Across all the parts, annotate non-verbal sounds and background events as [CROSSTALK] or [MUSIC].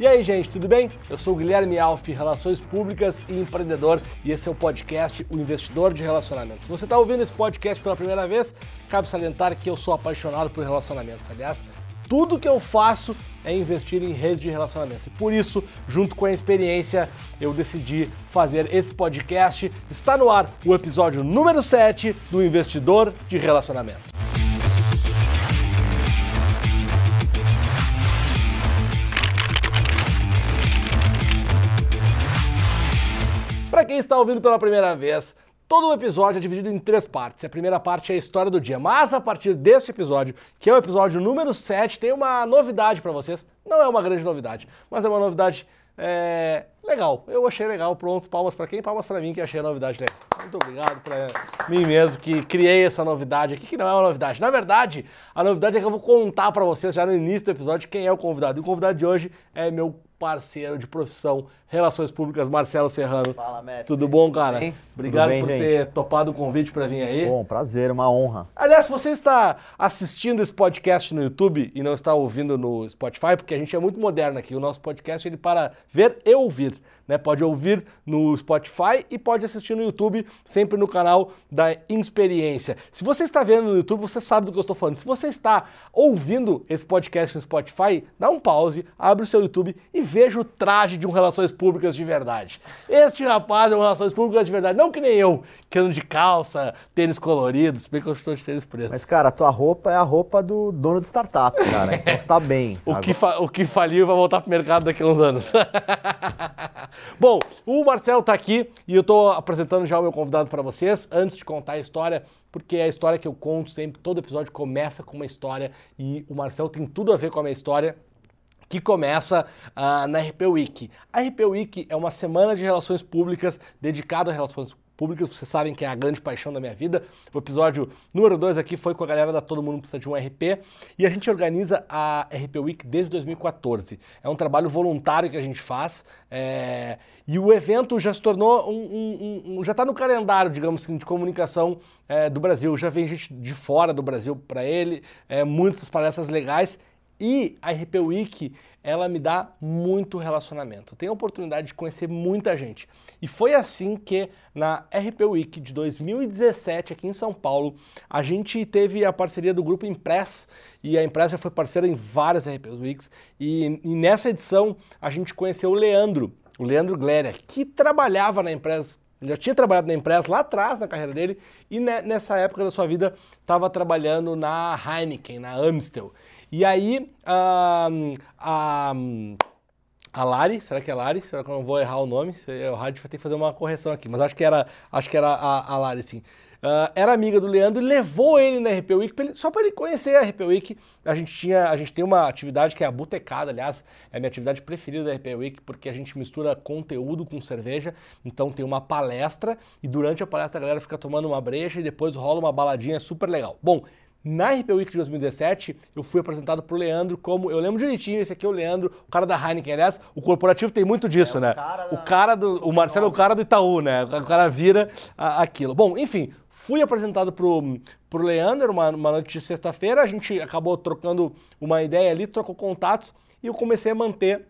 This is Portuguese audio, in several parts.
E aí, gente, tudo bem? Eu sou o Guilherme Alfi, Relações Públicas e Empreendedor, e esse é o podcast O Investidor de Relacionamentos. Se você está ouvindo esse podcast pela primeira vez, cabe salientar que eu sou apaixonado por relacionamentos. Aliás, tudo que eu faço é investir em redes de relacionamento. E por isso, junto com a experiência, eu decidi fazer esse podcast. Está no ar o episódio número 7 do Investidor de Relacionamento. Está ouvindo pela primeira vez, todo o episódio é dividido em três partes. A primeira parte é a história do dia, mas a partir deste episódio, que é o episódio número 7, tem uma novidade para vocês. Não é uma grande novidade, mas é uma novidade é, legal. Eu achei legal. Pronto, palmas para quem? Palmas para mim que achei a novidade legal. Muito obrigado para mim mesmo que criei essa novidade aqui, que não é uma novidade. Na verdade, a novidade é que eu vou contar para vocês já no início do episódio quem é o convidado. E o convidado de hoje é meu parceiro de profissão, Relações Públicas, Marcelo Serrano. Fala, mestre. Tudo bom, cara? Bem? Obrigado Tudo bem, por gente? ter topado o convite para vir aí. Bom, prazer, uma honra. Aliás, se você está assistindo esse podcast no YouTube e não está ouvindo no Spotify, porque a gente é muito moderno aqui, o nosso podcast ele para ver e ouvir. Né? Pode ouvir no Spotify e pode assistir no YouTube, sempre no canal da Experiência. Se você está vendo no YouTube, você sabe do que eu estou falando. Se você está ouvindo esse podcast no Spotify, dá um pause, abre o seu YouTube e veja o traje de um Relações Públicas de verdade. Este rapaz é um Relações Públicas de verdade, não que nem eu, que ando de calça, tênis coloridos, se bem que eu estou de tênis preto. Mas, cara, a tua roupa é a roupa do dono de startup, cara. Então você tá bem. [LAUGHS] O Agora- que, o que faliu vai voltar pro mercado daqui a uns anos. [LAUGHS] Bom, o Marcelo tá aqui e eu tô apresentando já o meu convidado para vocês. Antes de contar a história, porque é a história que eu conto sempre, todo episódio começa com uma história e o Marcelo tem tudo a ver com a minha história que começa ah, na RP Week. A RP Week é uma semana de relações públicas dedicada a relações públicas, vocês sabem que é a grande paixão da minha vida. O episódio número 2 aqui foi com a galera da Todo Mundo Precisa de um RP e a gente organiza a RP Week desde 2014. É um trabalho voluntário que a gente faz é, e o evento já se tornou um, um- um- um- já está no calendário, digamos assim, de comunicação é, do Brasil. Já vem gente de fora do Brasil para ele, é, muitas palestras legais e a RP Week, ela me dá muito relacionamento. Tenho a oportunidade de conhecer muita gente. E foi assim que na RP Week de 2017, aqui em São Paulo, a gente teve a parceria do grupo Impress, e a Impress já foi parceira em várias RP Weeks, e, e nessa edição a gente conheceu o Leandro, o Leandro Gléria, que trabalhava na Impress já tinha trabalhado na Impress lá atrás na carreira dele e ne- nessa época da sua vida estava trabalhando na Heineken, na Amstel. E aí ah, a, a Lari, será que é Lari? Será que eu não vou errar o nome? A gente vai ter que fazer uma correção aqui, mas acho que era, acho que era a, a Lari, sim. Ah, era amiga do Leandro e levou ele na RP Week pra ele- só para ele conhecer a RP Week. A gente tinha, a gente tem uma atividade que é a botecada, aliás, é a minha atividade preferida da RP Week porque a gente mistura conteúdo com cerveja. Então tem uma palestra e durante a palestra a galera fica tomando uma breja e depois rola uma baladinha super legal. Bom, na RP Week de 2017, eu fui apresentado pro Leandro como. Eu lembro direitinho, esse aqui é o Leandro, o cara da Heineken. Aliás, o corporativo tem muito disso, É, o né? cara o da- cara do. O Marcelo é o cara do Itaú, né? O cara vira a- aquilo. Bom, enfim, fui apresentado pro, pro Leandro uma, uma noite de sexta-feira, a gente acabou trocando uma ideia ali, trocou contatos e eu comecei a manter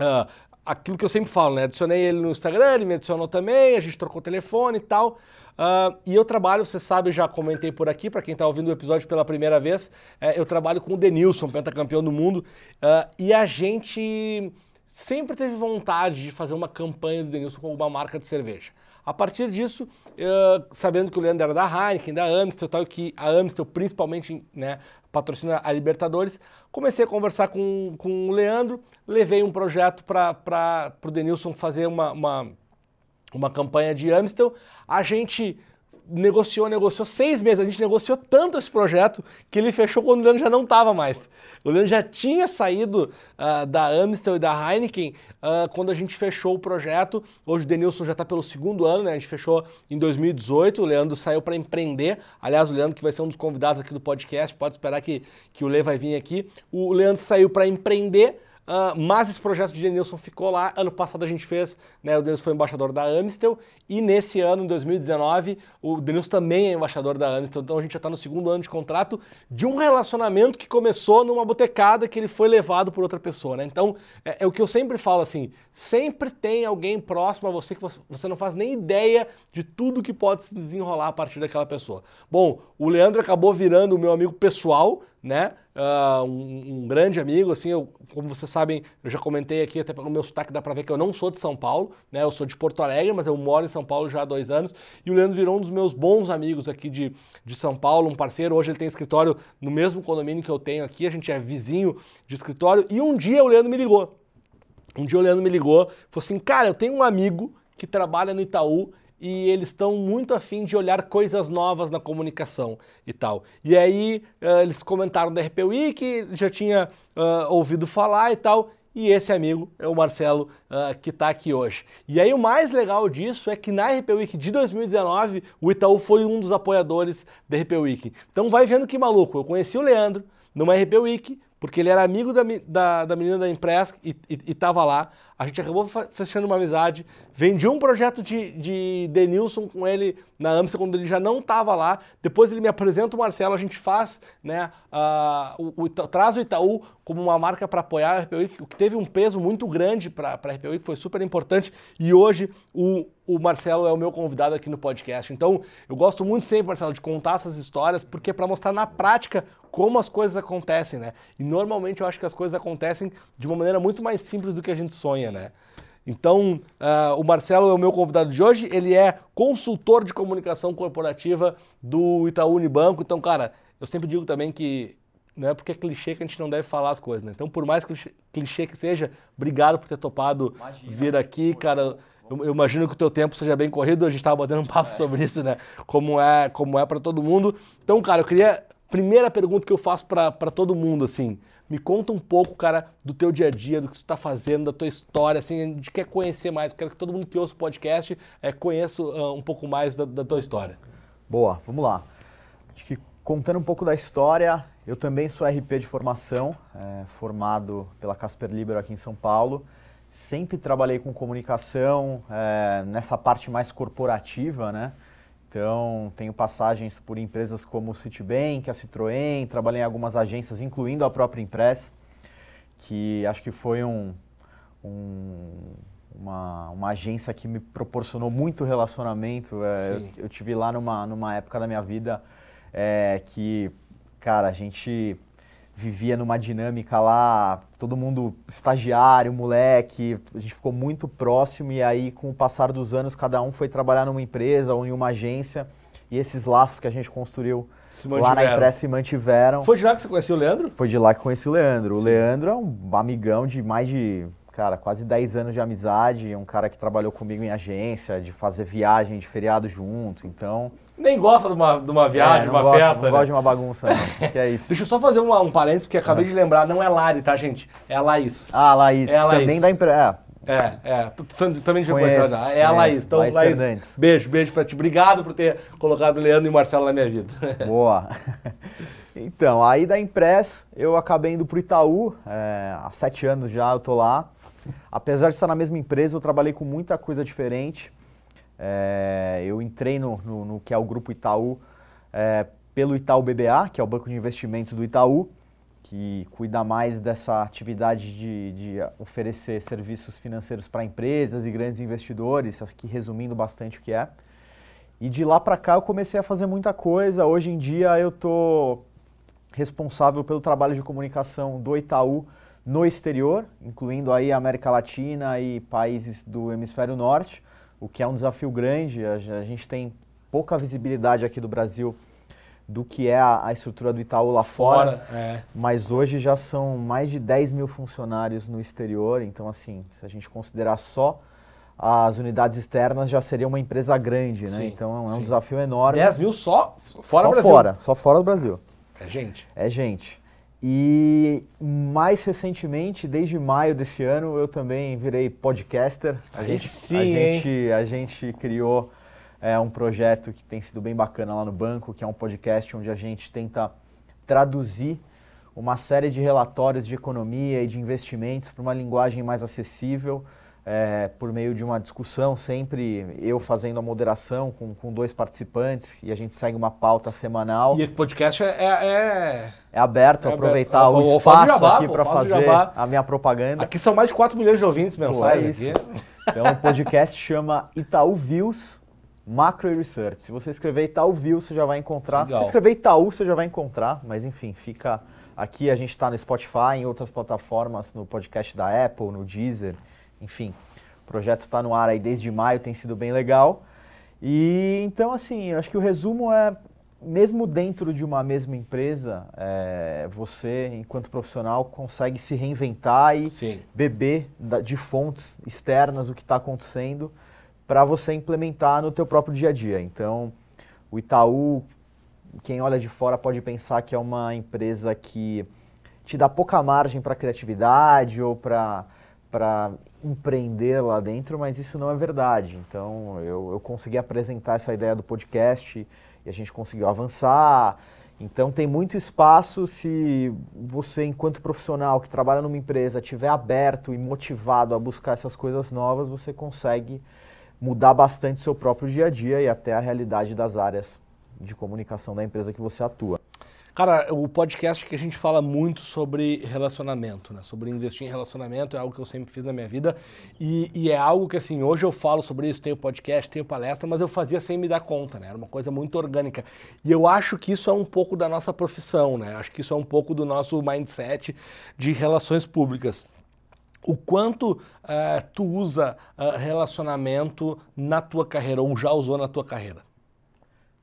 ah, aquilo que eu sempre falo, né? Adicionei ele no Instagram, ele me adicionou também, a gente trocou telefone e tal. Ah, e eu trabalho, você sabe, já comentei por aqui, para quem está ouvindo o episódio pela primeira vez, eh, eu trabalho com o Denilson, pentacampeão do mundo, ah, e a gente sempre teve vontade de fazer uma campanha do Denilson com alguma marca de cerveja. A partir disso, eh, sabendo que o Leandro era da Heineken, da Amstel tal, que a Amstel principalmente né, patrocina a Libertadores, comecei a conversar com, com o Leandro, levei um projeto para o Denilson fazer uma, uma, uma campanha de Amstel. A gente negociou, negociou seis meses. A gente negociou tanto esse projeto que ele fechou quando o Leandro já não estava mais. O Leandro já tinha saído ah, da Amstel e da Heineken ah, quando a gente fechou o projeto. Hoje o Denilson já está pelo segundo ano, né? A gente fechou em 2018. O Leandro saiu para empreender. Aliás, o Leandro, que vai ser um dos convidados aqui do podcast, pode esperar que, que o Lê vai vir aqui. O Leandro saiu para empreender. Uh, mas esse projeto de Denilson ficou lá. Ano passado a gente fez, né, o Denilson foi embaixador da Amistel, e nesse ano, em 2019, o Denilson também é embaixador da Amistel, então a gente já está no segundo ano de contrato de um relacionamento que começou numa botecada que ele foi levado por outra pessoa, né? Então, é, é o que eu sempre falo assim, sempre tem alguém próximo a você que você não faz nem ideia de tudo que pode se desenrolar a partir daquela pessoa. Bom, o Leandro acabou virando o meu amigo pessoal, né? Uh, um, um, grande amigo, assim, eu, como vocês sabem, eu já comentei aqui, até pelo meu sotaque dá pra ver que eu não sou de São Paulo, né? Eu sou de Porto Alegre, mas eu moro em São Paulo já há dois anos. E o Leandro virou um dos meus bons amigos aqui de, de São Paulo, um parceiro. Hoje ele tem escritório no mesmo condomínio que eu tenho aqui, a gente é vizinho de escritório. E um dia o Leandro me ligou. Um dia o Leandro me ligou, falou assim: Cara, eu tenho um amigo que trabalha no Itaú e eles estão muito afim de olhar coisas novas na comunicação e tal. E aí uh, eles comentaram da RP Week, já tinha uh, ouvido falar e tal, e esse amigo é o Marcelo uh, que está aqui hoje. E aí o mais legal disso é que na RP Week de 2019 o Itaú foi um dos apoiadores da RP Week. Então vai vendo que maluco, eu conheci o Leandro numa RP Week, porque ele era amigo da, da, da menina da Impress e estava lá. A gente acabou fechando uma amizade. Vendi um projeto de, de Denilson com ele na Amsterdam quando ele já não estava lá. Depois ele me apresenta o Marcelo, a gente faz, né, uh, o, o, traz o Itaú como uma marca para apoiar a RPUI, o que teve um peso muito grande para a RPUI, que foi super importante. E hoje o, o Marcelo é o meu convidado aqui no podcast. Então eu gosto muito sempre, Marcelo, de contar essas histórias, porque é para mostrar na prática como as coisas acontecem, né? E normalmente eu acho que as coisas acontecem de uma maneira muito mais simples do que a gente sonha, né? Então, uh, o Marcelo é o meu convidado de hoje, ele é consultor de comunicação corporativa do Itaú Unibanco. Então, cara, eu sempre digo também que não é porque é clichê que a gente não deve falar as coisas, né? Então, por mais clichê, clichê que seja, obrigado por ter topado Imagina, vir aqui, cara. Eu, eu, imagino que o teu tempo seja bem corrido, a gente estava batendo um papo é. sobre isso, né? Como é, como é para todo mundo. Então, cara, eu queria primeira pergunta que eu faço para todo mundo, assim, me conta um pouco, cara, do teu dia a dia, do que tu está fazendo, da tua história, assim, a gente quer conhecer mais, quero que todo mundo que ouça o podcast é, conheça uh, um pouco mais da, da, tua história. Boa, vamos lá. Acho que contando um pouco da história, eu também sou RP de formação, é, formado pela Casper Libero aqui em São Paulo. Sempre trabalhei com comunicação, é, nessa parte mais corporativa, né? Então, tenho passagens por empresas como o Citibank, a Citroën, trabalhei em algumas agências, incluindo a própria Impress, que acho que foi um, um, uma, uma agência que me proporcionou muito relacionamento. É, eu, eu tive lá numa, numa época da minha vida é, que, cara, a gente vivia numa dinâmica lá, todo mundo estagiário, moleque, a gente ficou muito próximo e aí com o passar dos anos cada um foi trabalhar numa empresa ou em uma agência e esses laços que a gente construiu lá na empresa se mantiveram. Foi de lá que você conheceu o Leandro? Foi de lá que conheci o Leandro. Sim. O Leandro é um amigão de mais de, cara, quase 10 anos de amizade, um cara que trabalhou comigo em agência, de fazer viagem de feriado junto, então nem gosta de uma, de uma viagem, é, de uma gosta, festa. Não né? gosta de uma bagunça, não. [LAUGHS] que é isso. Deixa eu só fazer uma, um parênteses, porque acabei é. de lembrar, não é Lari, tá, gente? É a Laís. Ah, a Laís. É a Laís. Também da empresa. É. É, é, também devia conhecer. É a Laís. Então, Laís, Laís beijo, beijo pra ti. Obrigado por ter colocado o Leandro e o Marcelo na minha vida. [LAUGHS] Boa. [LAUGHS] Então, aí da Impress, eu acabei indo pro Itaú. É, há sete anos já eu tô lá. Apesar de estar na mesma empresa, eu trabalhei com muita coisa diferente. É, eu entrei no, no, no, que é o Grupo Itaú é, pelo Itaú BBA, que é o banco de investimentos do Itaú, que cuida mais dessa atividade de, de oferecer serviços financeiros para empresas e grandes investidores, aqui resumindo bastante o que é. E de lá para cá eu comecei a fazer muita coisa. Hoje em dia eu estou responsável pelo trabalho de comunicação do Itaú no exterior, incluindo aí a América Latina e países do hemisfério norte o que é um desafio grande. A, a gente tem pouca visibilidade aqui do Brasil do que é a, a estrutura do Itaú lá fora, fora é. mas hoje já são mais de 10 mil funcionários no exterior, então assim, se a gente considerar só as unidades externas, já seria uma empresa grande, né? Sim, então é um sim. desafio enorme. 10 mil só fora só do Brasil? fora, só fora do Brasil. É gente. É gente. E mais recentemente, desde maio desse ano, eu também virei podcaster. A, gente, sim, a, gente, a gente criou é, um projeto que tem sido bem bacana lá no banco, que é um podcast onde a gente tenta traduzir uma série de relatórios de economia e de investimentos para uma linguagem mais acessível, é, por meio de uma discussão, sempre eu fazendo a moderação com, com dois participantes e a gente segue uma pauta semanal. E esse podcast é. É, é aberto, é aproveitar aberto. o espaço jabá, aqui para fazer a minha propaganda. Aqui são mais de 4 milhões de ouvintes mensais. É então o podcast chama Itaú Views Macro Research. Se você escrever Itaú Views, você já vai encontrar. Legal. Se escrever Itaú, você já vai encontrar, mas enfim, fica. Aqui a gente está no Spotify, em outras plataformas, no podcast da Apple, no Deezer. Enfim, o projeto está no ar aí desde maio, tem sido bem legal. E então, assim, eu acho que o resumo é, mesmo dentro de uma mesma empresa, é, você, enquanto profissional, consegue se reinventar e Sim. beber de fontes externas o que está acontecendo para você implementar no teu próprio dia a dia. Então, o Itaú, quem olha de fora pode pensar que é uma empresa que te dá pouca margem para criatividade ou para empreender lá dentro, mas isso não é verdade. Então, eu, eu consegui apresentar essa ideia do podcast e a gente conseguiu avançar. Então, tem muito espaço se você, enquanto profissional que trabalha numa empresa, estiver aberto e motivado a buscar essas coisas novas, você consegue mudar bastante seu próprio dia a dia e até a realidade das áreas de comunicação da empresa que você atua. Cara, o podcast que a gente fala muito sobre relacionamento, né? Sobre investir em relacionamento é algo que eu sempre fiz na minha vida e, e, é algo que, assim, hoje eu falo sobre isso, tenho podcast, tenho palestra, mas eu fazia sem me dar conta, né? Era uma coisa muito orgânica. E eu acho que isso é um pouco da nossa profissão, né? Acho que isso é um pouco do nosso mindset de relações públicas. O quanto uh, tu usa uh, relacionamento na tua carreira ou já usou na tua carreira?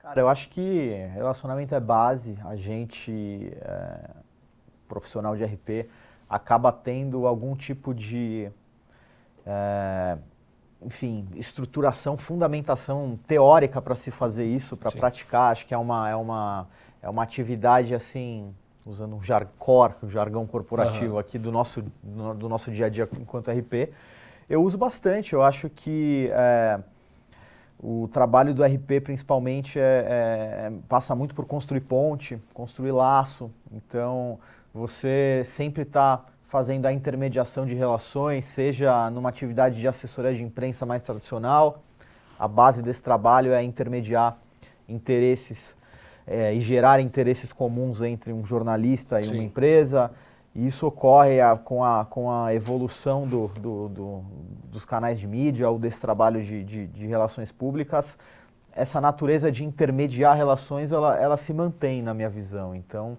Cara, eu acho que relacionamento é base. A gente, é, profissional de RP, acaba tendo algum tipo de, é, enfim, estruturação, fundamentação teórica para se fazer isso, para praticar. Acho que é uma, é uma, é uma atividade assim, usando um jarcor, um jargão corporativo uhum. aqui do nosso, do nosso dia a dia enquanto RP. Eu uso bastante. Eu acho que é, o trabalho do RP, principalmente, é, é, passa muito por construir ponte, construir laço. Então, você sempre está fazendo a intermediação de relações, seja numa atividade de assessoria de imprensa mais tradicional. A base desse trabalho é intermediar interesses é, e gerar interesses comuns entre um jornalista e Sim. uma empresa. E isso ocorre a, com, a, com a evolução do, do, do, dos canais de mídia ou desse trabalho de, de, de, relações públicas. Essa natureza de intermediar relações, ela, ela se mantém na minha visão. Então,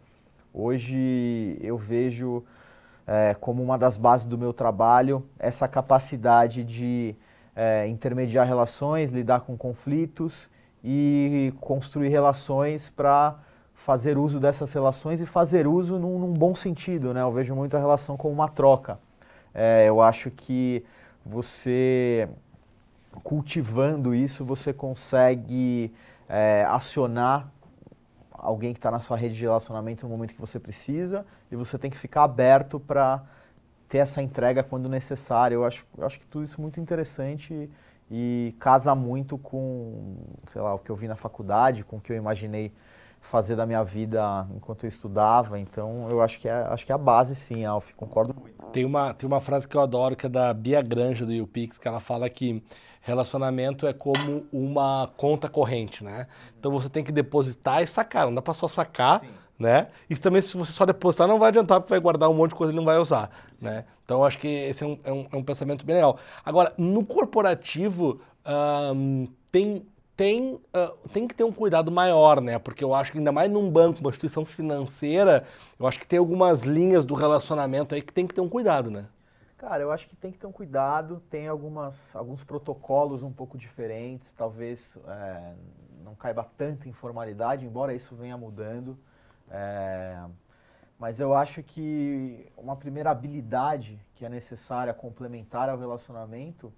hoje eu vejo é, como uma das bases do meu trabalho essa capacidade de é, intermediar relações, lidar com conflitos e construir relações para fazer uso dessas relações e fazer uso num, num bom sentido, né? Eu vejo muito a relação como uma troca. É, eu acho que você cultivando isso, você consegue é, acionar alguém que está na sua rede de relacionamento no momento que você precisa e você tem que ficar aberto para ter essa entrega quando necessário. Eu acho, eu acho que tudo isso é muito interessante e, casa muito com, sei lá, o que eu vi na faculdade, com o que eu imaginei fazer da minha vida enquanto eu estudava. Então, eu acho que é, acho que é a base, sim, Alf. Concordo muito. Tem uma, tem uma frase que eu adoro, que é da Bia Granja, do YouPix, que ela fala que relacionamento é como uma conta corrente, né? Então, você tem que depositar e sacar. Não dá para só sacar, sim. né? Isso também, se você só depositar, não vai adiantar, porque vai guardar um monte de coisa e não vai usar, né? Então, eu acho que esse é um, é um, é um pensamento bem legal. Agora, no corporativo, um, tem tem, uh, tem que ter um cuidado maior, né? Porque eu acho que ainda mais num banco, uma instituição financeira, eu acho que tem algumas linhas do relacionamento aí que tem que ter um cuidado, né? Cara, eu acho que tem que ter um cuidado, tem algumas, alguns protocolos um pouco diferentes, talvez é, não caiba tanta informalidade, embora isso venha mudando. É, mas eu acho que uma primeira habilidade que é necessária complementar ao relacionamento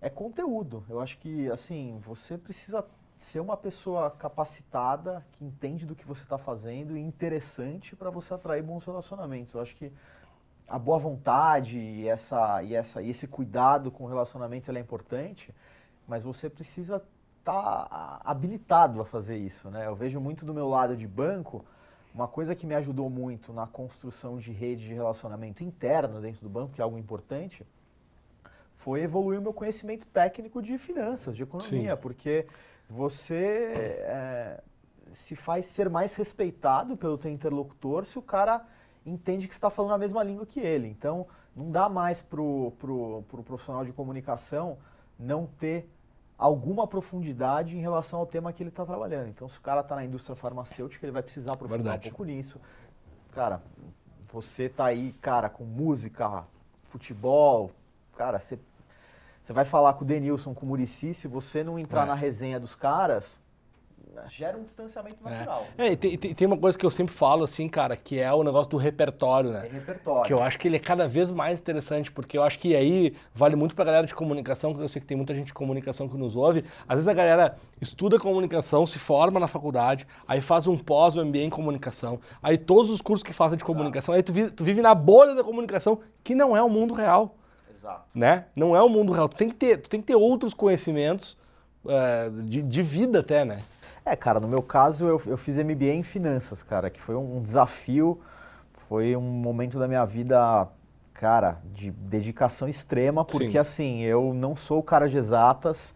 é conteúdo. Eu acho que, assim, você precisa ser uma pessoa capacitada, que entende do que você está fazendo e interessante para você atrair bons relacionamentos. Eu acho que a boa vontade e, essa, e, essa, e esse cuidado com o relacionamento é importante, mas você precisa estar tá habilitado a fazer isso. Né? Eu vejo muito do meu lado de banco uma coisa que me ajudou muito na construção de rede de relacionamento interna dentro do banco, que é algo importante, foi evoluir o meu conhecimento técnico de finanças, de economia, Sim. porque você é, se faz ser mais respeitado pelo teu interlocutor se o cara entende que está falando a mesma língua que ele. Então, não dá mais para o pro, pro profissional de comunicação não ter alguma profundidade em relação ao tema que ele está trabalhando. Então, se o cara está na indústria farmacêutica, ele vai precisar aprofundar Verdade. um pouco nisso. Cara, você está aí, cara, com música, futebol, cara, você, você vai falar com o Denilson, com o Murici, se você não entrar é. na resenha dos caras, gera um distanciamento é. natural. É, e tem, tem, uma coisa que eu sempre falo, assim, cara, que é o negócio do repertório, né? É repertório. Que eu acho que ele é cada vez mais interessante, porque eu acho que aí vale muito pra galera de comunicação, que eu sei que tem muita gente de comunicação que nos ouve. Às vezes a galera estuda comunicação, se forma na faculdade, aí faz um pós, um MBA em comunicação, aí todos os cursos que fazem de comunicação, aí tu vive, tu vive na bolha da comunicação, que não é o mundo real. Exato. Né? Não é o mundo real. Tu tem que ter, tem que ter outros conhecimentos uh, de, de vida até, né? É, cara, no meu caso eu, eu fiz MBA em finanças, cara, que foi um desafio, foi um momento da minha vida, cara, de dedicação extrema, porque Sim. assim, eu não sou o cara de exatas.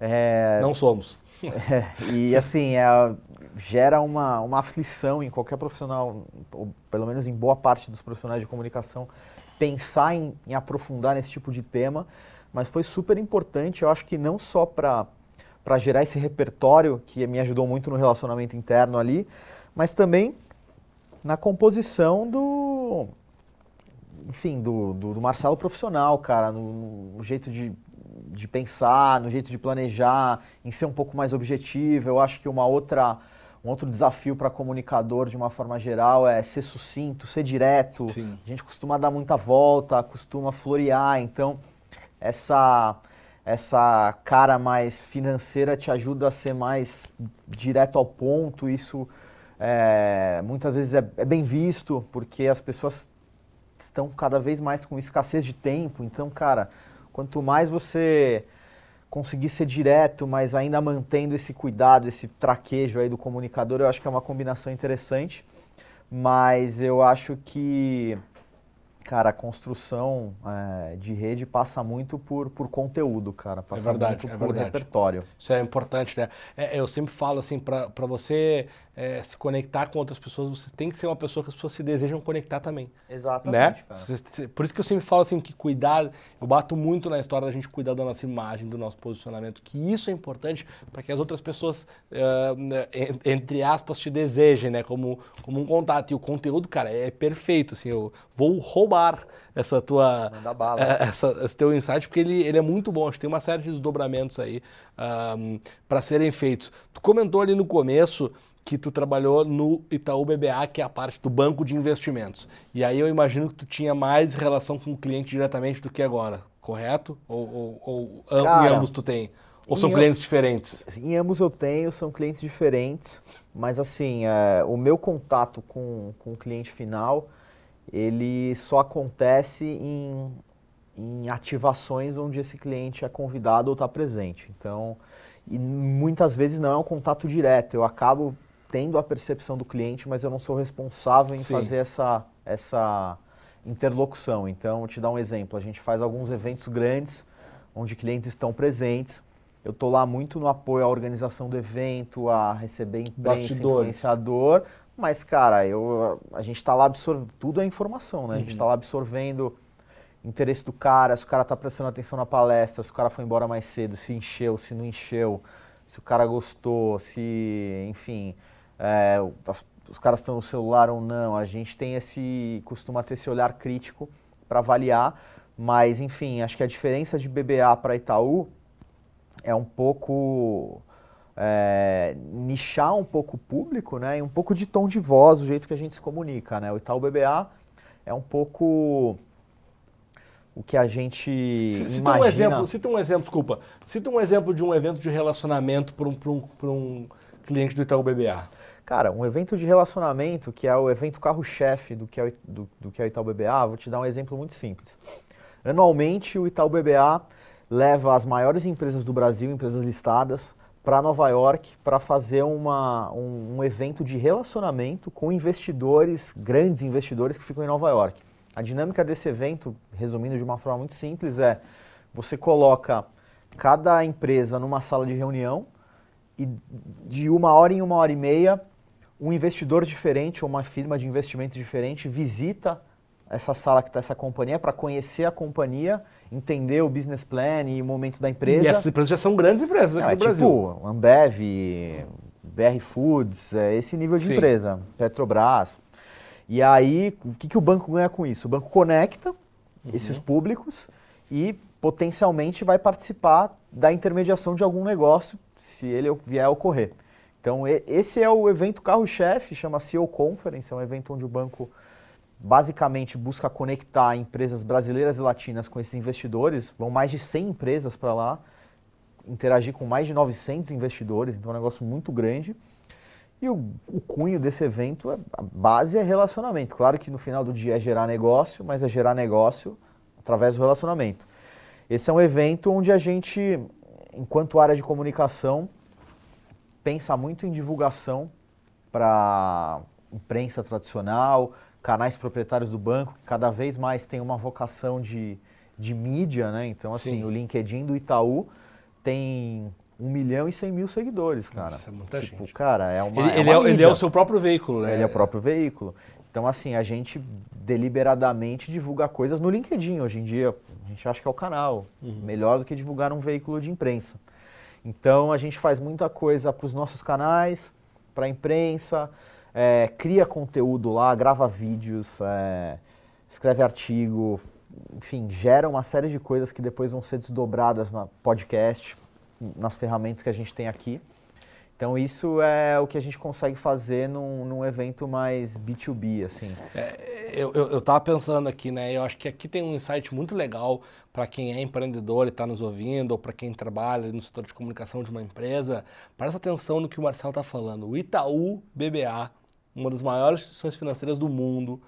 É, não somos. É, [LAUGHS] e assim, é, gera uma, uma aflição em qualquer profissional, ou pelo menos em boa parte dos profissionais de comunicação, pensar em, em aprofundar nesse tipo de tema, mas foi super importante, eu acho que não só para para gerar esse repertório que me ajudou muito no relacionamento interno ali, mas também na composição do, enfim, do, do, do Marcelo profissional, cara, no, no, jeito de, de pensar, no jeito de planejar, em ser um pouco mais objetivo. Eu acho que uma outra um outro desafio para comunicador, de uma forma geral, é ser sucinto, ser direto. Sim. A gente costuma dar muita volta, costuma florear. Então, essa essa cara mais financeira te ajuda a ser mais direto ao ponto. Isso é, muitas vezes é, é, bem visto, porque as pessoas estão cada vez mais com escassez de tempo. Então, cara, quanto mais você conseguir ser direto, mas ainda mantendo esse cuidado, esse traquejo aí do comunicador, eu acho que é uma combinação interessante. Mas eu acho que Cara, a construção é, de rede passa muito por, por conteúdo, cara. Passa é verdade, muito é por verdade. repertório. Isso é importante, né? É, eu sempre falo assim, para você é, se conectar com outras pessoas, você tem que ser uma pessoa que as pessoas se desejam conectar também. Exatamente, né? Por isso que eu sempre falo assim, que cuidar, eu bato muito na história da gente cuidar da nossa imagem, do nosso posicionamento, que isso é importante para que as outras pessoas, uh, entre aspas, te desejem, né? Como, como um contato. E o conteúdo, cara, é perfeito, assim, eu vou roubar essa tua bala. É, essa, esse teu insight porque ele, ele é muito bom acho que tem uma série de desdobramentos aí um, para serem feitos tu comentou ali no começo que tu trabalhou no Itaú BBA, que é a parte do banco de investimentos. E aí eu imagino que tu tinha mais relação com o cliente diretamente do que agora, correto? Ou, ou, ou Cara, em ambos tu tem? Ou são clientes diferentes? Em ambos eu tenho, são clientes diferentes, mas assim, é, o meu contato com, com o cliente final, ele só acontece em, em ativações onde esse cliente é convidado ou está presente. Então, e muitas vezes não é um contato direto, eu acabo tendo a percepção do cliente, mas eu não sou responsável em Sim. fazer essa, essa interlocução. Então, vou te dar um exemplo. A gente faz alguns eventos grandes, onde clientes estão presentes. Eu estou lá muito no apoio à organização do evento, a receber imprensa, Bastidores. influenciador. Mas, cara, eu, a gente está lá absorvendo... Tudo é informação, né? A gente está uhum. lá absorvendo interesse do cara, se o cara está prestando atenção na palestra, se o cara foi embora mais cedo, se encheu, se não encheu, se o cara gostou, se, enfim, é, as, os caras estão no celular ou não. A gente tem esse, costuma ter esse olhar crítico para avaliar, mas enfim, acho que a diferença de BBA para Itaú é um pouco é, nichar um pouco o público, né? E um pouco de tom de voz, o jeito que a gente se comunica, né? O Itaú BBA é um pouco o que a gente cita imagina... um exemplo, cita um exemplo, desculpa. Cita um exemplo de um evento de relacionamento para um, um, um cliente do Itaú BBA. Cara, um evento de relacionamento, que é o evento carro-chefe do, que é do, do que é o Itaú BBA, vou te dar um exemplo muito simples. Anualmente, o Itaú BBA leva as maiores empresas do Brasil, empresas listadas, para Nova York para fazer uma, um, um, evento de relacionamento com investidores, grandes investidores que ficam em Nova York. A dinâmica desse evento, resumindo de uma forma muito simples, é você coloca cada empresa numa sala de reunião e de uma hora em uma hora e meia, um investidor diferente ou uma firma de investimento diferente visita essa sala que está essa companhia para conhecer a companhia, entender o business plan e o momento da empresa. E essas empresas já são grandes empresas aqui é, no tipo Brasil. Ambev, BR Foods, é esse nível de Sim. empresa, Petrobras. E aí, o que, que o banco ganha com isso? O banco conecta uhum. esses públicos e potencialmente vai participar da intermediação de algum negócio, se ele vier a ocorrer. Então, esse é o evento carro-chefe, chama CEO Conference, é um evento onde o banco basicamente busca conectar empresas brasileiras e latinas com esses investidores. Vão mais de 100 empresas para lá, interagir com mais de 900 investidores, então é um negócio muito grande. E o, o, cunho desse evento, é, a base é relacionamento. Claro que no final do dia é gerar negócio, mas é gerar negócio através do relacionamento. Esse é um evento onde a gente, enquanto área de comunicação, pensa muito em divulgação para imprensa tradicional, canais proprietários do banco, que cada vez mais tem uma vocação de, de mídia, né? Então, assim, Sim. o LinkedIn do Itaú tem 1 milhão e 100 mil seguidores, cara. Nossa, é muita tipo, gente. cara, é uma. Ele, é, ele, uma é, ele, é, o seu próprio veículo, né? Ele é o próprio veículo. Então, assim, a gente deliberadamente divulga coisas no LinkedIn hoje em dia. A gente acha que é o canal. Uhum. Melhor do que divulgar um veículo de imprensa. Então, a gente faz muita coisa para os nossos canais, para a imprensa é, cria conteúdo lá, grava vídeos, é, escreve artigo, enfim, gera uma série de coisas que depois vão ser desdobradas na podcast, nas ferramentas que a gente tem aqui. Então isso é o que a gente consegue fazer num, num evento mais B2B, assim. É, eu, eu, tava pensando aqui, né? Eu acho que aqui tem um insight muito legal para quem é empreendedor e está nos ouvindo, ou para quem trabalha no setor de comunicação de uma empresa. Presta atenção no que o Marcelo está falando. O Itaú BBA uma das maiores instituições financeiras do mundo,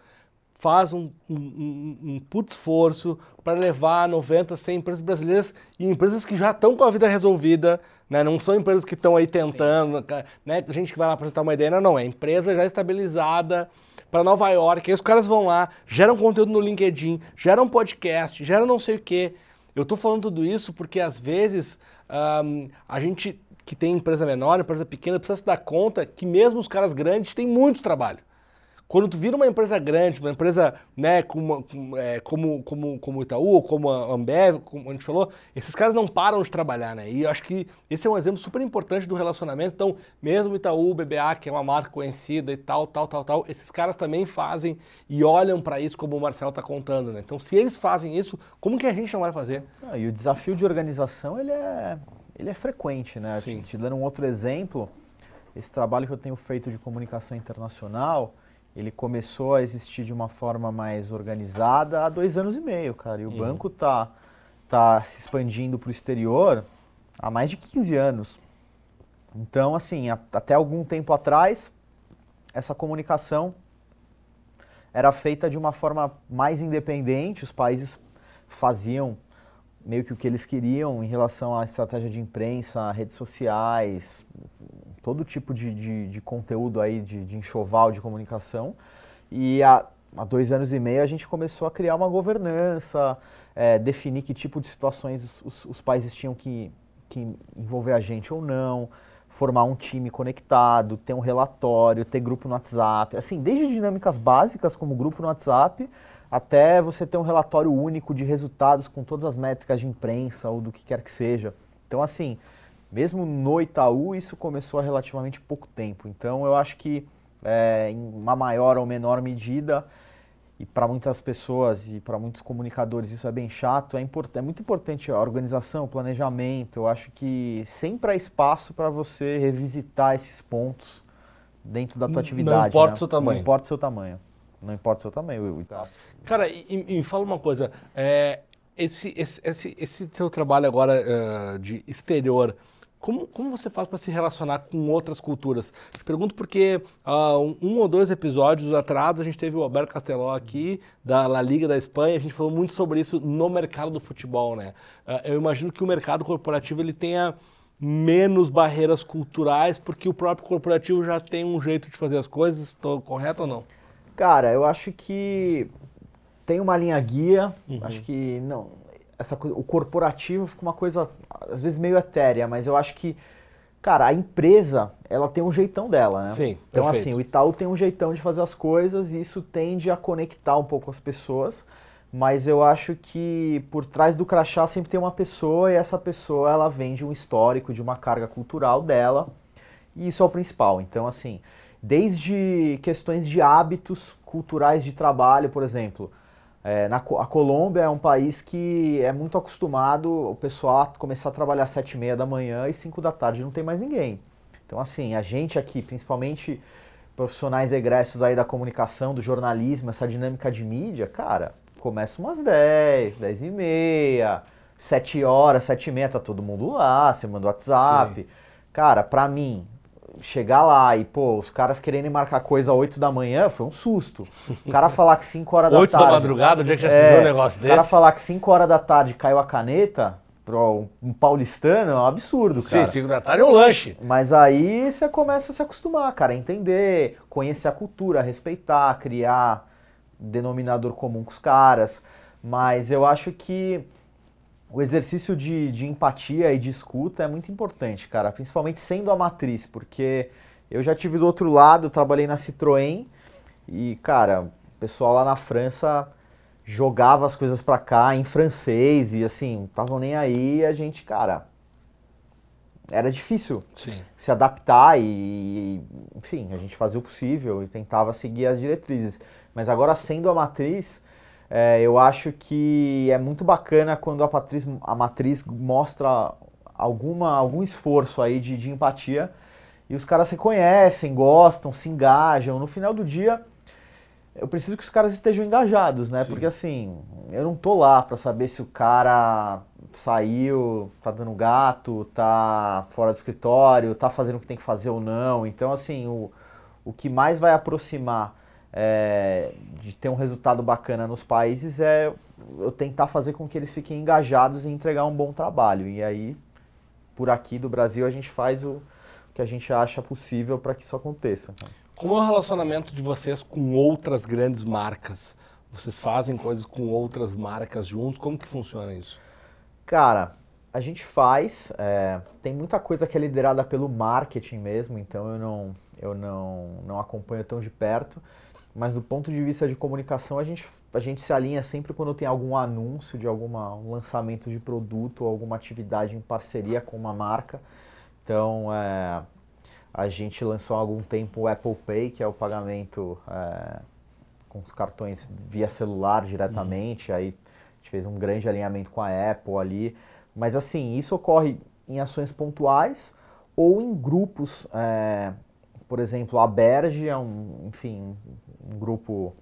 faz um, um, um, um puto esforço para levar 90, 100 empresas brasileiras e empresas que já estão com a vida resolvida, né? não são empresas que estão aí tentando, Sim. né? gente que vai lá apresentar uma ideia, não, não, é empresa já estabilizada para Nova York, aí os caras vão lá, geram conteúdo no LinkedIn, geram podcast, geram não sei o quê. Eu estou falando tudo isso porque às vezes a gente que tem empresa menor, empresa pequena, precisa se dar conta que mesmo os caras grandes têm muito trabalho. Quando tu vira uma empresa grande, uma empresa né, como, é, como, como, como Itaú, como a Ambev, como a gente falou, esses caras não param de trabalhar, né? E eu acho que esse é um exemplo super importante do relacionamento. Então, mesmo Itaú, BBA, que é uma marca conhecida e tal, tal, tal, tal, esses caras também fazem e olham para isso como o Marcelo está contando, né? Então, se eles fazem isso, como que a gente não vai fazer? Ah, e o desafio de organização, ele é ele é frequente, né? Sim. Te, te dando um outro exemplo, esse trabalho que eu tenho feito de comunicação internacional, ele começou a existir de uma forma mais organizada há dois anos e meio, cara. E o uhum. banco tá, tá se expandindo para o exterior há mais de 15 anos. Então, assim, a, até algum tempo atrás, essa comunicação era feita de uma forma mais independente, os países faziam meio que o que eles queriam em relação à estratégia de imprensa, redes sociais, todo tipo de, de, de conteúdo aí, de, de, enxoval de comunicação. E há, há, dois anos e meio a gente começou a criar uma governança, é, definir que tipo de situações os, os países tinham que, que envolver a gente ou não, formar um time conectado, ter um relatório, ter grupo no WhatsApp, assim, desde dinâmicas básicas como grupo no WhatsApp, até você ter um relatório único de resultados com todas as métricas de imprensa ou do que quer que seja. Então, assim, mesmo no Itaú, isso começou há relativamente pouco tempo. Então, eu acho que é, em uma maior ou menor medida, e para muitas pessoas e para muitos comunicadores isso é bem chato, é, import é muito importante a organização, o planejamento. Eu acho que sempre há espaço para você revisitar esses pontos dentro da tua atividade. Não importa né? o seu tamanho. Não importa o seu tamanho. Não importa o seu tamanho. Tá. Cara, e, e, me fala uma coisa. É, esse, esse, esse, esse teu trabalho agora uh, de exterior, como, como você faz para se relacionar com outras culturas? Te pergunto porque uh, um, um, ou dois episódios atrás a gente teve o Alberto Casteló aqui, da La Liga da Espanha, a gente falou muito sobre isso no mercado do futebol, né? Uh, eu imagino que o mercado corporativo ele tenha menos barreiras culturais, porque o próprio corporativo já tem um jeito de fazer as coisas. Estou correto ou não? Cara, eu acho que tem uma linha guia. Uhum. Acho que não, essa o corporativo fica uma coisa às vezes meio etérea, mas eu acho que cara, a empresa, ela tem um jeitão dela, né? Sim. Então perfeito. assim, o Itaú tem um jeitão de fazer as coisas e isso tende a conectar um pouco as pessoas mas eu acho que por trás do crachá sempre tem uma pessoa e essa pessoa ela vem de um histórico, de uma carga cultural dela, e isso é o principal. Então, assim, desde questões de hábitos culturais de trabalho, por exemplo, é, na, a Colômbia é um país que é muito acostumado o pessoal a começar a trabalhar às sete e meia da manhã e cinco da tarde não tem mais ninguém. Então, assim, a gente aqui, principalmente profissionais egressos aí da comunicação, do jornalismo, essa dinâmica de mídia, cara, começa umas 10, 10 e meia, 7 horas, 7 e meia, tá todo mundo lá, você manda WhatsApp. Sim. Cara, pra mim, chegar lá e, pô, os caras querendo marcar coisa às 8 da manhã, foi um susto. O cara falar que 5 horas da 8 tarde... 8 da madrugada, onde é que já é, se viu um negócio desse? O cara falar que 5 horas da tarde caiu a caneta, pro um paulistano, é um absurdo, cara. Sim, 5 da tarde é um lanche. Mas aí você começa a se acostumar, cara, a entender, conhecer a cultura, respeitar, criar denominador comum com os caras, mas eu acho que o exercício de, de empatia e de escuta é muito importante, cara, principalmente sendo a matriz, porque eu já tive do outro lado, trabalhei na Citroën e, cara, o pessoal lá na França jogava as coisas pra cá em francês e assim, não estavam nem aí e a gente, cara, era difícil Sim. se adaptar e, enfim, a gente fazia o possível e tentava seguir as diretrizes. Mas agora, sendo a matriz, é, eu acho que é muito bacana quando a matriz, a matriz mostra alguma, algum esforço aí de, de empatia e os caras se conhecem, gostam, se engajam. No final do dia, eu preciso que os caras estejam engajados, né? Sim. Porque assim, eu não tô lá para saber se o cara saiu, tá dando gato, tá fora do escritório, tá fazendo o que tem que fazer ou não. Então, assim, o, o que mais vai aproximar é, de ter um resultado bacana nos países é eu tentar fazer com que eles fiquem engajados e entregar um bom trabalho. E aí, por aqui do Brasil, a gente faz o que a gente acha possível para que isso aconteça. Como é o relacionamento de vocês com outras grandes marcas? Vocês fazem coisas com outras marcas juntos? Como que funciona isso? Cara, a gente faz. É, tem muita coisa que é liderada pelo marketing mesmo, então eu não, eu não, não acompanho tão de perto. Mas do ponto de vista de comunicação, a gente, a gente se alinha sempre quando tem algum anúncio de algum um lançamento de produto ou alguma atividade em parceria com uma marca. Então, é, a gente lançou há algum tempo o Apple Pay, que é o pagamento é, com os cartões via celular diretamente. Uhum. Aí a gente fez um grande alinhamento com a Apple ali. Mas assim, isso ocorre em ações pontuais ou em grupos. É, por exemplo, a Berge é um, enfim, um grupo,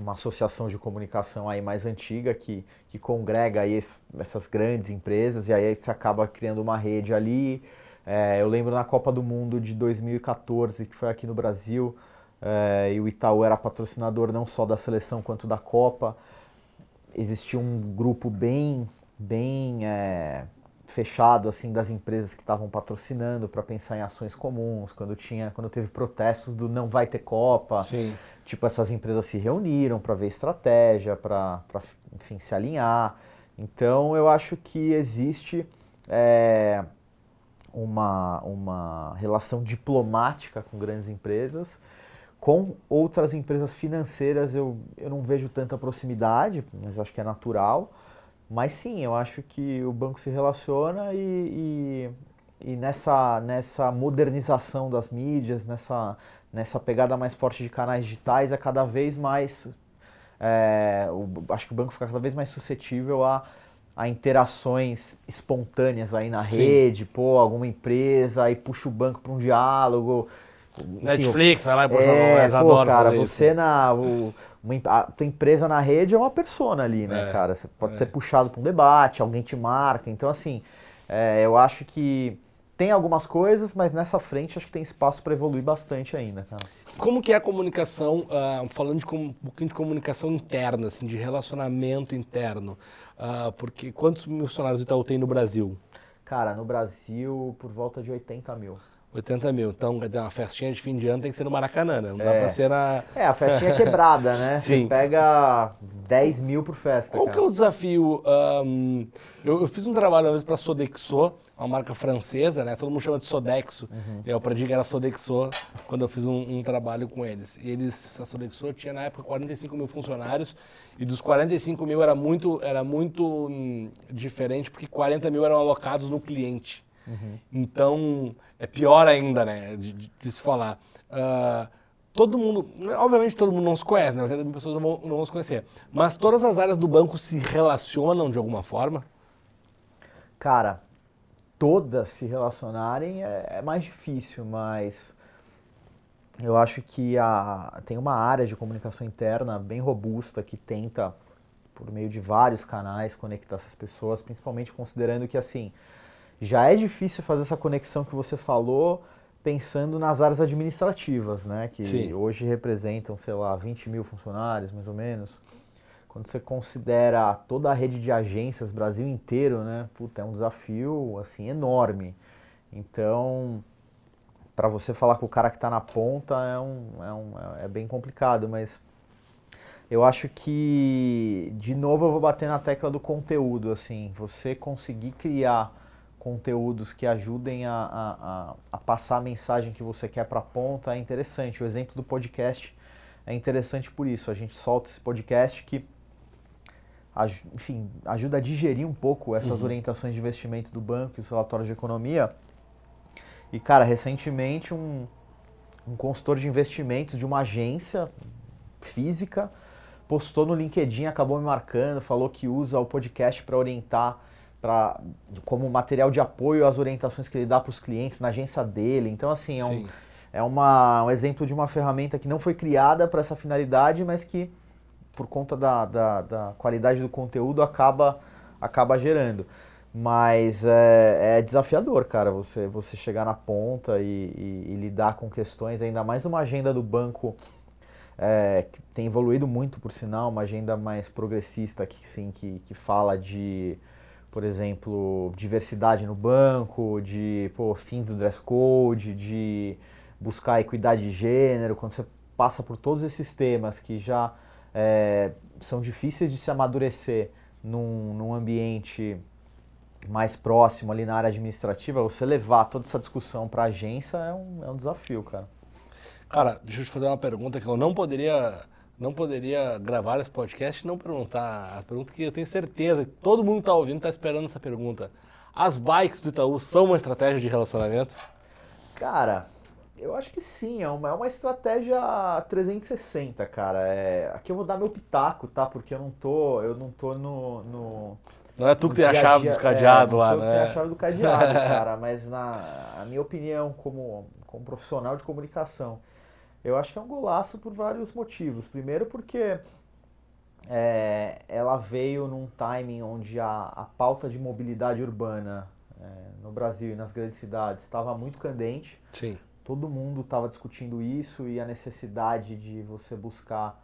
uma associação de comunicação aí mais antiga que, que congrega aí essas grandes empresas e aí se acaba criando uma rede ali. É, eu lembro na Copa do Mundo de 2014, que foi aqui no Brasil, é, e o Itaú era patrocinador não só da seleção quanto da Copa. Existia um grupo bem, bem é, fechado assim das empresas que estavam patrocinando para pensar em ações comuns quando tinha quando teve protestos do não vai ter copa. Sim. tipo essas empresas se reuniram para ver estratégia para enfim se alinhar. Então eu acho que existe é, uma uma relação diplomática com grandes empresas. Com outras empresas financeiras eu, eu não vejo tanta proximidade mas acho que é natural mas sim, eu acho que o banco se relaciona e, e, e, nessa, nessa modernização das mídias, nessa, nessa pegada mais forte de canais digitais, é cada vez mais. É, o, acho que o banco fica cada vez mais suscetível a, a interações espontâneas aí na sim. rede, pô, alguma empresa, aí puxa o banco para um diálogo. Netflix, vai lá e é, pô, cara, você isso. na. O, uma, a tua empresa na rede é uma persona ali, né, é, cara? Você pode é. ser puxado para um debate, alguém te marca. Então, assim, é, eu acho que tem algumas coisas, mas nessa frente acho que tem espaço para evoluir bastante ainda, cara. Como que é a comunicação, uh, falando de com, um pouquinho de comunicação interna, assim, de relacionamento interno, uh, porque quantos funcionários do Itaú tem no Brasil? Cara, no Brasil, por volta de 80 mil. 80 mil. Então, quer dizer, uma festinha de fim de ano tem que ser no Maracanã, né? Não dá pra ser na. É, a festinha é quebrada, né? [LAUGHS] Sim. Você pega 10 mil por festa. Qual cara. que é o desafio? Ahn, eu, eu fiz um trabalho uma vez para Sodexo, uma marca francesa, né? Todo mundo chama de Sodexo. Eu aprendi que era Sodexo quando eu fiz um, um trabalho com eles. E eles, a Sodexo tinha na época 45 mil funcionários e dos 45 mil era muito, era muito hum, diferente porque 40 mil eram alocados no cliente. Então é pior ainda, né? De, de- se falar. Ah, todo mundo, obviamente todo mundo não se conhece, né? As pessoas não vão, não vão se conhecer. Mas todas as áreas do banco se relacionam de alguma forma? Cara, todas se relacionarem é, é mais difícil, mas eu acho que a, tem uma área de comunicação interna bem robusta que tenta, por meio de vários canais, conectar essas pessoas, principalmente considerando que, assim, já é difícil fazer essa conexão que você falou pensando nas áreas administrativas, né? Que Sim. hoje representam, sei lá, 20 mil funcionários, mais ou menos. Quando você considera toda a rede de agências, Brasil inteiro, né? Puta, é um desafio, assim, enorme. Então, para você falar com o cara que está na ponta é, um, é, um, é bem complicado, mas eu acho que, de novo, eu vou bater na tecla do conteúdo, assim, você conseguir criar conteúdos que ajudem a, a, a, passar a mensagem que você quer para a ponta é interessante. O exemplo do podcast é interessante por isso. A gente solta esse podcast que, enfim, ajuda a digerir um pouco essas orientações de investimento do banco e os relatórios de economia. E, cara, recentemente um, um consultor de investimentos de uma agência física postou no LinkedIn, acabou me marcando, falou que usa o podcast para orientar, pra, como material de apoio às orientações que ele dá para os clientes na agência dele. Então, assim, é, um, Sim. é uma, um exemplo de uma ferramenta que não foi criada para essa finalidade, mas que, por conta da, da, da qualidade do conteúdo, acaba, acaba gerando. Mas é, é desafiador, cara, você, você chegar na ponta e, e- e lidar com questões, ainda mais uma agenda do banco é, que tem evoluído muito, por sinal, uma agenda mais progressista que, sim, que, que fala de, por exemplo, diversidade no banco, de pô, fim do dress code, de buscar equidade de gênero, quando você passa por todos esses temas que já é, são difíceis de se amadurecer num, num ambiente mais próximo ali na área administrativa, você levar toda essa discussão para a agência é um, é um desafio, cara. Cara, deixa eu te fazer uma pergunta que eu não poderia, não poderia gravar esse podcast e não perguntar. A pergunta que eu tenho certeza que todo mundo que está ouvindo está esperando essa pergunta. As bikes do Itaú são uma estratégia de relacionamento? Cara, eu acho que sim, é uma, é uma estratégia 360, cara. É, aqui eu vou dar meu pitaco, tá? Porque eu não tô, eu não tô no, no, Não é tu que tem a chave dos cadeados é, lá, né? a chave do cadeado, [LAUGHS] cara, mas na a minha opinião, como, como profissional de comunicação, eu acho que é um golaço por vários motivos. Primeiro porque é, ela veio num timing onde a, a pauta de mobilidade urbana é, no Brasil e nas grandes cidades estava muito candente. Sim. Todo mundo estava discutindo isso e a necessidade de você buscar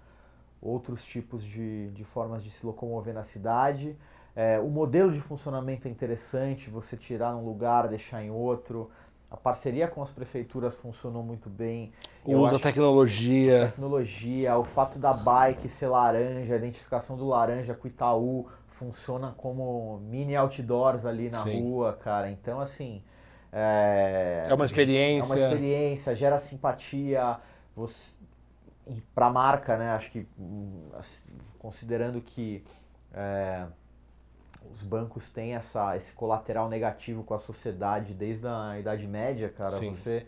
outros tipos de, de formas de se locomover na cidade. É, o modelo de funcionamento é interessante, você tirar num lugar, deixar em outro. A parceria com as prefeituras funcionou muito bem. Usa acho tecnologia. tecnologia, o fato da bike ser laranja, a identificação do laranja com o Itaú funciona como mini outdoors ali na Sim. rua, cara. Então, assim. É, É uma experiência. É uma experiência, gera simpatia. Você, e pra marca, né? Acho que, hum, considerando que é, os bancos têm essa, esse colateral negativo com a sociedade desde a Idade Média, cara, Sim. você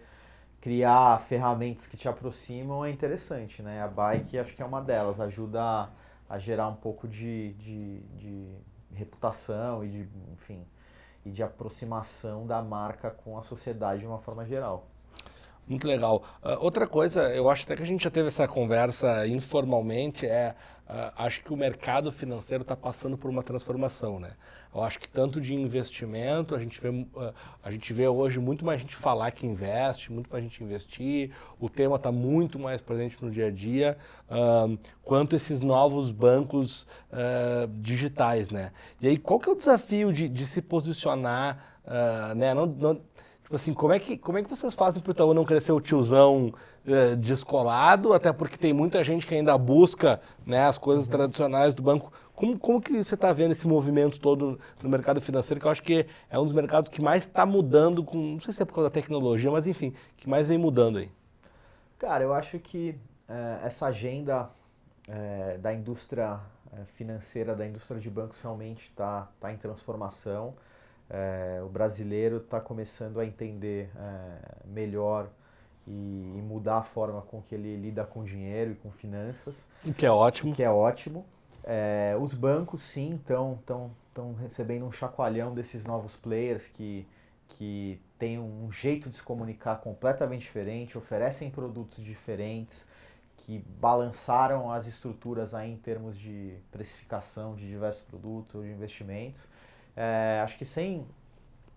criar ferramentas que te aproximam é interessante, né? A bike acho que é uma delas, ajuda a, a gerar um pouco de, de, de reputação e de, enfim, e de aproximação da marca com a sociedade de uma forma geral. Muito legal. Ah, outra coisa, eu acho até que a gente já teve essa conversa informalmente, é ah, acho que o mercado financeiro está passando por uma transformação, né? Eu acho que tanto de investimento, a gente vê, ah, a gente vê hoje muito mais gente falar que investe, muito mais gente investir, o tema está muito mais presente no dia a dia, quanto esses novos bancos digitais, né? E aí, qual que é o desafio de, de se posicionar uh, né? Não, não, tipo assim, como é, que, como é que vocês fazem para o Itaú não crescer o tiozão uh, descolado, até porque tem muita gente que ainda busca né, as coisas uhum. tradicionais do banco. Como, como que você está vendo esse movimento todo no mercado financeiro, que eu acho que é um dos mercados que mais está mudando, com, não sei se é por causa da tecnologia, mas enfim, que mais vem mudando aí? Cara, eu acho que é, essa agenda é, da indústria financeira, da indústria de bancos realmente está tá em transformação. É, o brasileiro está começando a entender é, melhor e, e, mudar a forma com que ele lida com dinheiro e com finanças. O que é ótimo. Que é ótimo. É, os bancos, sim, estão recebendo um chacoalhão desses novos players que, que têm um jeito de se comunicar completamente diferente, oferecem produtos diferentes, que balançaram as estruturas aí em termos de precificação de diversos produtos ou de investimentos. É, acho que sem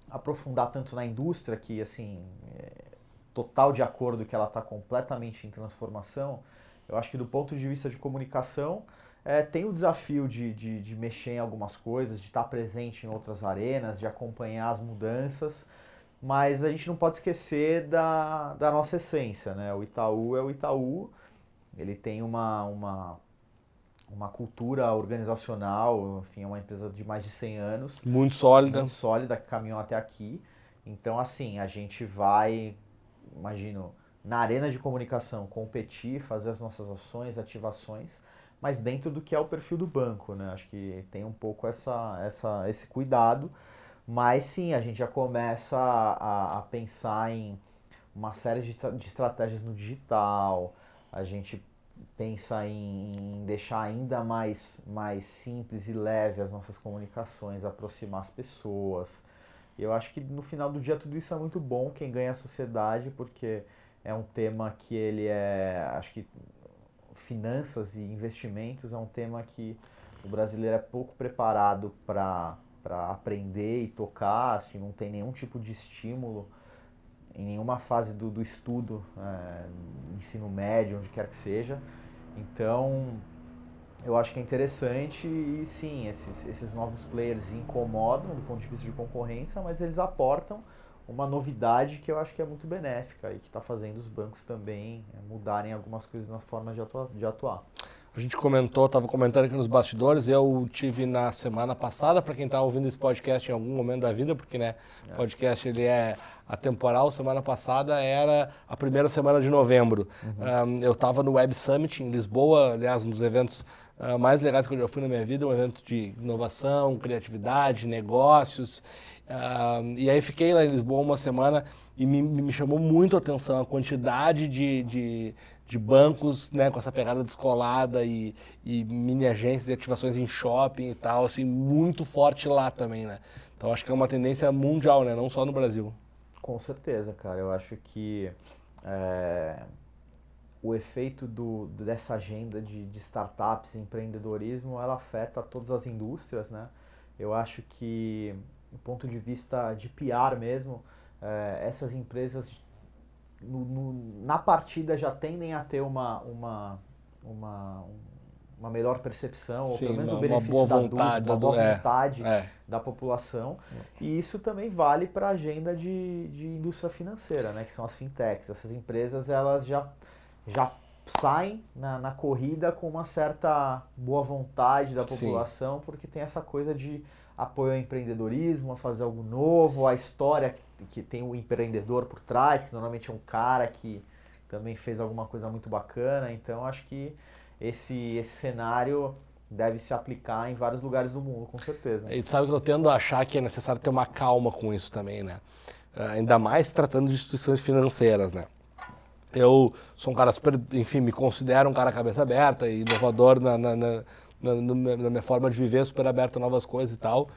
aprofundar tanto na indústria, que assim, é total de acordo que ela está completamente em transformação, eu acho que do ponto de vista de comunicação, é, tem o desafio de, de, de, mexer em algumas coisas, de estar presente em outras arenas, de acompanhar as mudanças, mas a gente não pode esquecer da, da nossa essência, né? O Itaú é o Itaú, ele tem uma, uma, uma cultura organizacional, enfim, é uma empresa de mais de 100 anos. Muito sólida. Muito sólida, que caminhou até aqui. Então, assim, a gente vai, imagino, na arena de comunicação, competir, fazer as nossas ações, ativações, mas dentro do que é o perfil do banco, né? Acho que tem um pouco essa, essa, esse cuidado, mas sim, a gente já começa a, a pensar em uma série de, de estratégias no digital, a gente pensa em, deixar ainda mais, mais simples e leve as nossas comunicações, aproximar as pessoas. Eu acho que no final do dia tudo isso é muito bom, quem ganha é a sociedade, porque é um tema que ele é, acho que finanças e investimentos é um tema que o brasileiro é pouco preparado para aprender e tocar, que não tem nenhum tipo de estímulo em nenhuma fase do, do estudo, é, ensino médio, onde quer que seja. Então, eu acho que é interessante e sim, esses, esses novos players incomodam do ponto de vista de concorrência, mas eles aportam uma novidade que eu acho que é muito benéfica e que está fazendo os bancos também é, mudarem algumas coisas na forma de atuar. De atuar. A gente comentou, estava comentando aqui nos bastidores, eu tive na semana passada, para quem está ouvindo esse podcast em algum momento da vida, porque né, o é. podcast ele é atemporal, semana passada era a primeira semana de novembro. Uhum. Um, eu estava no Web Summit em Lisboa, aliás, um dos eventos uh, mais legais que eu já fui na minha vida, um evento de inovação, criatividade, negócios. Uh, e aí fiquei lá em Lisboa uma semana e me, me chamou muito a atenção a quantidade de, de, de bancos né, com essa pegada descolada e, e mini agências e ativações em shopping e tal, assim, muito forte lá também, né? Então acho que é uma tendência mundial, né? Não só no Brasil. Com certeza, cara. Eu acho que é, o efeito do, dessa agenda de, de startups, empreendedorismo, ela afeta todas as indústrias, né? Eu acho que, do ponto de vista de PR mesmo, é, essas empresas no, no, na partida já tendem a ter uma, uma, uma, uma melhor percepção, Sim, ou pelo menos uma, o benefício boa da vontade, dúvida, uma boa é, vontade é. da população. E isso também vale para a agenda de, de indústria financeira, né, que são as fintechs. Essas empresas elas já, já saem na, na corrida com uma certa boa vontade da população, Sim. porque tem essa coisa de apoio ao empreendedorismo, a fazer algo novo, a história que tem o empreendedor por trás, que normalmente é um cara que também fez alguma coisa muito bacana. Então acho que esse, esse cenário deve se aplicar em vários lugares do mundo, com certeza. E sabe que eu tendo a achar que é necessário ter uma calma com isso também, né? Uh, ainda mais tratando de instituições financeiras, né? Eu sou um cara super, enfim, me considero um cara cabeça aberta e inovador na, na, na, na, na minha forma de viver, super aberto a novas coisas e tal.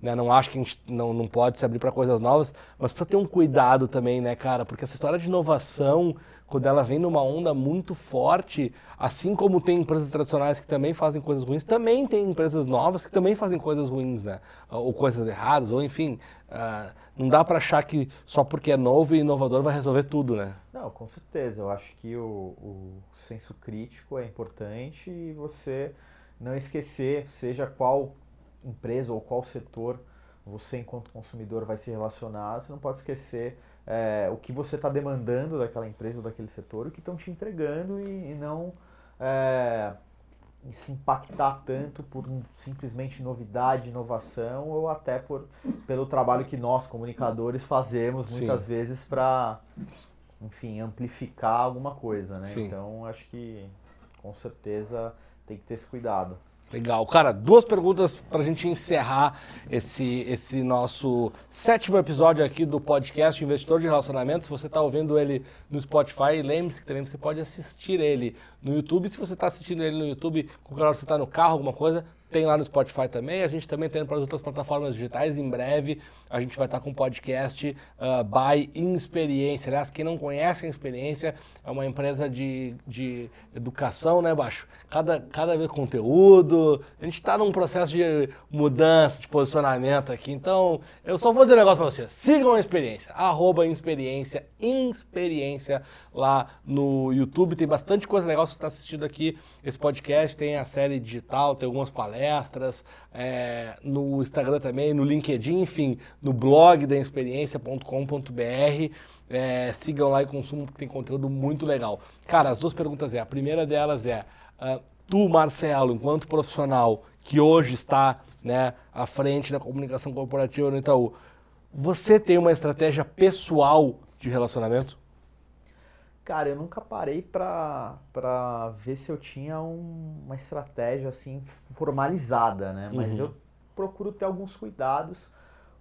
Né? Não acho que a gente não, não pode se abrir para coisas novas, mas precisa ter um cuidado também, né, cara? Porque essa história de inovação, quando ela vem numa onda muito forte, assim como tem empresas tradicionais que também fazem coisas ruins, também tem empresas novas que também fazem coisas ruins, né? Ou coisas erradas, ou enfim. Uh, não dá para achar que só porque é novo e inovador vai resolver tudo, né? Não, com certeza. Eu acho que o, o senso crítico é importante e você não esquecer, seja qual empresa ou qual setor você enquanto consumidor vai se relacionar, você não pode esquecer é, o que você está demandando daquela empresa ou daquele setor, o que estão te entregando e, e não é, se impactar tanto por um, simplesmente novidade, inovação ou até por, pelo trabalho que nós, comunicadores, fazemos muitas Sim. vezes para, enfim, amplificar alguma coisa, né? Sim. Então, acho que com certeza tem que ter esse cuidado. Legal. Cara, duas perguntas para a gente encerrar esse, esse nosso sétimo episódio aqui do podcast Investidor de Relacionamentos. Se você está ouvindo ele no Spotify, lembre-se que também você pode assistir ele no YouTube. Se você está assistindo ele no YouTube, qualquer hora você está no carro, alguma coisa, tem lá no Spotify também. A gente também tem para as outras plataformas digitais. Em breve a gente vai estar com um podcast uh, by Inexperiência. Aliás, quem não conhece a Experiência é uma empresa de, de educação, né, Baixo? Cada, cada vez conteúdo. A gente está num processo de mudança, de posicionamento aqui. Então, eu só vou dizer um negócio para vocês. Sigam a Experiência. Arroba Experiência. Experiência lá no YouTube. Tem bastante coisa legal. Se você está assistindo aqui esse podcast, tem a série digital, tem algumas palestras. É, no Instagram também, no LinkedIn, enfim no blog da experiência.com.br. É, sigam lá e consumam, porque tem conteúdo muito legal. Cara, as duas perguntas é: a primeira delas é, uh, tu, Marcelo, enquanto profissional que hoje está né, à frente da comunicação corporativa no Itaú, você tem uma estratégia pessoal de relacionamento? Cara, eu nunca parei para ver se eu tinha um, uma estratégia assim formalizada, né? Mas uhum. eu procuro ter alguns cuidados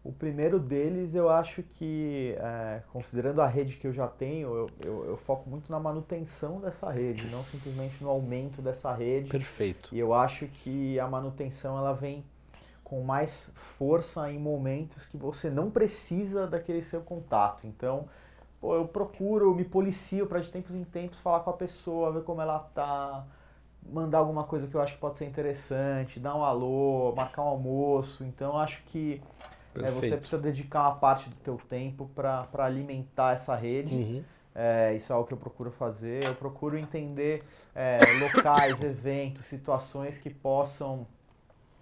o primeiro deles, eu acho que, é, considerando a rede que eu já tenho, eu, eu, eu, foco muito na manutenção dessa rede, não simplesmente no aumento dessa rede. Perfeito. E eu acho que a manutenção ela vem com mais força em momentos que você não precisa daquele seu contato. Então, pô, eu procuro, me policio para de tempos em tempos falar com a pessoa, ver como ela tá, mandar alguma coisa que eu acho que pode ser interessante, dar um alô, marcar um almoço. Então, eu acho que é, você precisa dedicar uma parte do teu tempo para alimentar essa rede. Uhum. É, isso é algo que eu procuro fazer. Eu procuro entender é, locais, eventos, situações que possam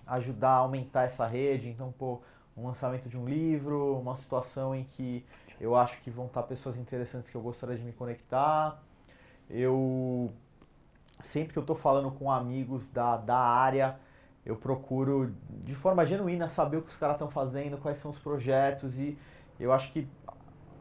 ajudar a aumentar essa rede. Então, pô, um lançamento de um livro, uma situação em que eu acho que vão estar pessoas interessantes que eu gostaria de me conectar. Eu sempre que eu estou falando com amigos da, da área, eu procuro, de forma genuína, saber o que os caras estão fazendo, quais são os projetos e eu acho que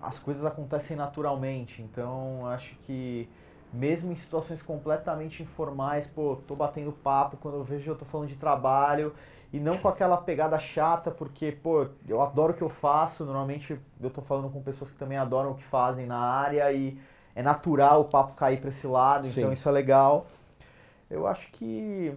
as coisas acontecem naturalmente. Então, acho que mesmo em situações completamente informais, pô, tô batendo papo, quando eu vejo eu tô falando de trabalho e não com aquela pegada chata, porque, pô, eu adoro o que eu faço, normalmente eu tô falando com pessoas que também adoram o que fazem na área e é natural o papo cair para esse lado, Sim. então isso é legal. Eu acho que